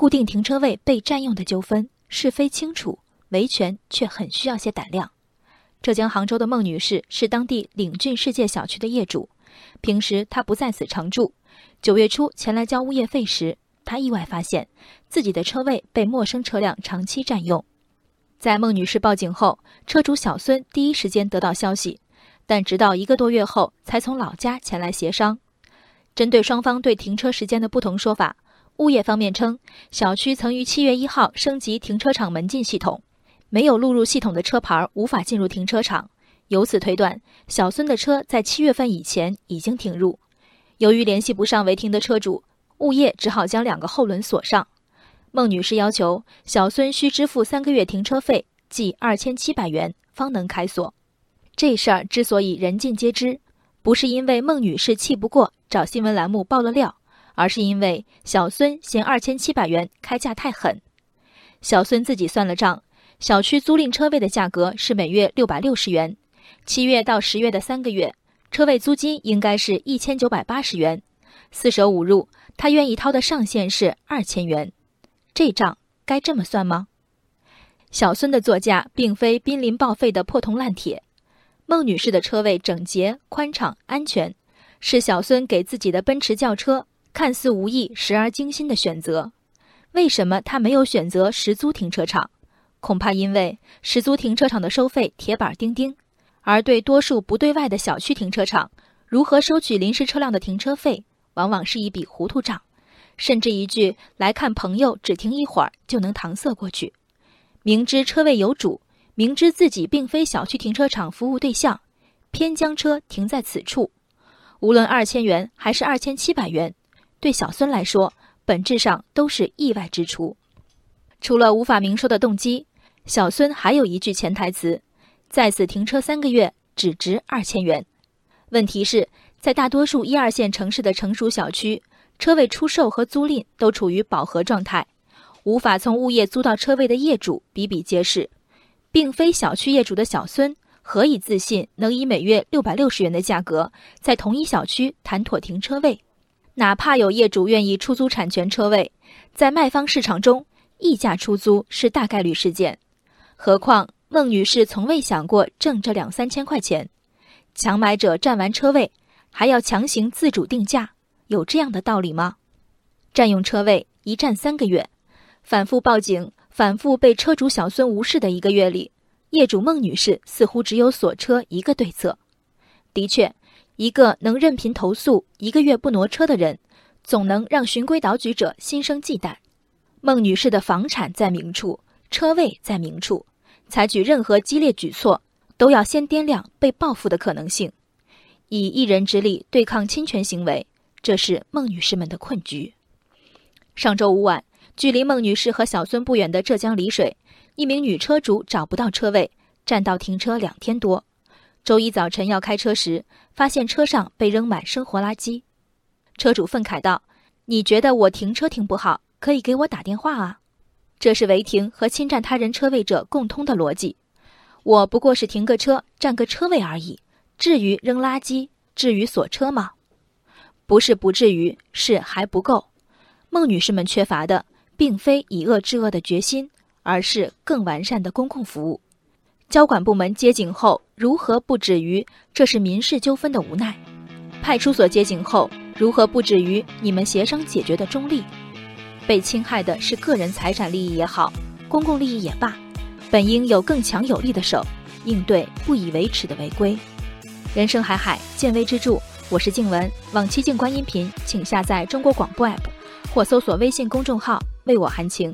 固定停车位被占用的纠纷，是非清楚，维权却很需要些胆量。浙江杭州的孟女士是当地领俊世界小区的业主，平时她不在此常住。九月初前来交物业费时，她意外发现自己的车位被陌生车辆长期占用。在孟女士报警后，车主小孙第一时间得到消息，但直到一个多月后才从老家前来协商。针对双方对停车时间的不同说法，物业方面称，小区曾于七月一号升级停车场门禁系统，没有录入系统的车牌无法进入停车场。由此推断，小孙的车在七月份以前已经停入。由于联系不上违停的车主，物业只好将两个后轮锁上。孟女士要求小孙需支付三个月停车费，即二千七百元，方能开锁。这事儿之所以人尽皆知，不是因为孟女士气不过找新闻栏目爆了料，而是因为小孙嫌二千七百元开价太狠。小孙自己算了账，小区租赁车位的价格是每月六百六十元，七月到十月的三个月，车位租金应该是一千九百八十元，四舍五入，他愿意掏的上限是二千元。这账该这么算吗？小孙的座驾并非濒临报废的破铜烂铁，孟女士的车位整洁、宽敞、安全，是小孙给自己的奔驰轿车看似无意、时而精心的选择。为什么他没有选择实租停车场？恐怕因为实租停车场的收费铁板钉钉，而对多数不对外的小区停车场，如何收取临时车辆的停车费，往往是一笔糊涂账。甚至一句“来看朋友，只停一会儿”就能搪塞过去。明知车位有主，明知自己并非小区停车场服务对象，偏将车停在此处。无论二千元还是二千七百元，对小孙来说，本质上都是意外支出。除了无法明说的动机，小孙还有一句潜台词：在此停车三个月，只值二千元。问题是，在大多数一二线城市的成熟小区。车位出售和租赁都处于饱和状态，无法从物业租到车位的业主比比皆是，并非小区业主的小孙何以自信能以每月六百六十元的价格在同一小区谈妥停车位？哪怕有业主愿意出租产权车位，在卖方市场中溢价出租是大概率事件。何况孟女士从未想过挣这两三千块钱，强买者占完车位，还要强行自主定价。有这样的道理吗？占用车位一占三个月，反复报警，反复被车主小孙无视的一个月里，业主孟女士似乎只有锁车一个对策。的确，一个能任凭投诉一个月不挪车的人，总能让循规蹈矩者心生忌惮。孟女士的房产在明处，车位在明处，采取任何激烈举措，都要先掂量被报复的可能性，以一人之力对抗侵权行为。这是孟女士们的困局。上周五晚，距离孟女士和小孙不远的浙江丽水，一名女车主找不到车位，占道停车两天多。周一早晨要开车时，发现车上被扔满生活垃圾。车主愤慨道：“你觉得我停车停不好，可以给我打电话啊！”这是违停和侵占他人车位者共通的逻辑。我不过是停个车，占个车位而已，至于扔垃圾，至于锁车吗？不是不至于，是还不够。孟女士们缺乏的，并非以恶制恶的决心，而是更完善的公共服务。交管部门接警后，如何不止于这是民事纠纷的无奈？派出所接警后，如何不止于你们协商解决的中立？被侵害的是个人财产利益也好，公共利益也罢，本应有更强有力的手应对不以为耻的违规。人生海海，见微知著。我是静文，往期静观音频，请下载中国广播 app，或搜索微信公众号“为我含情”。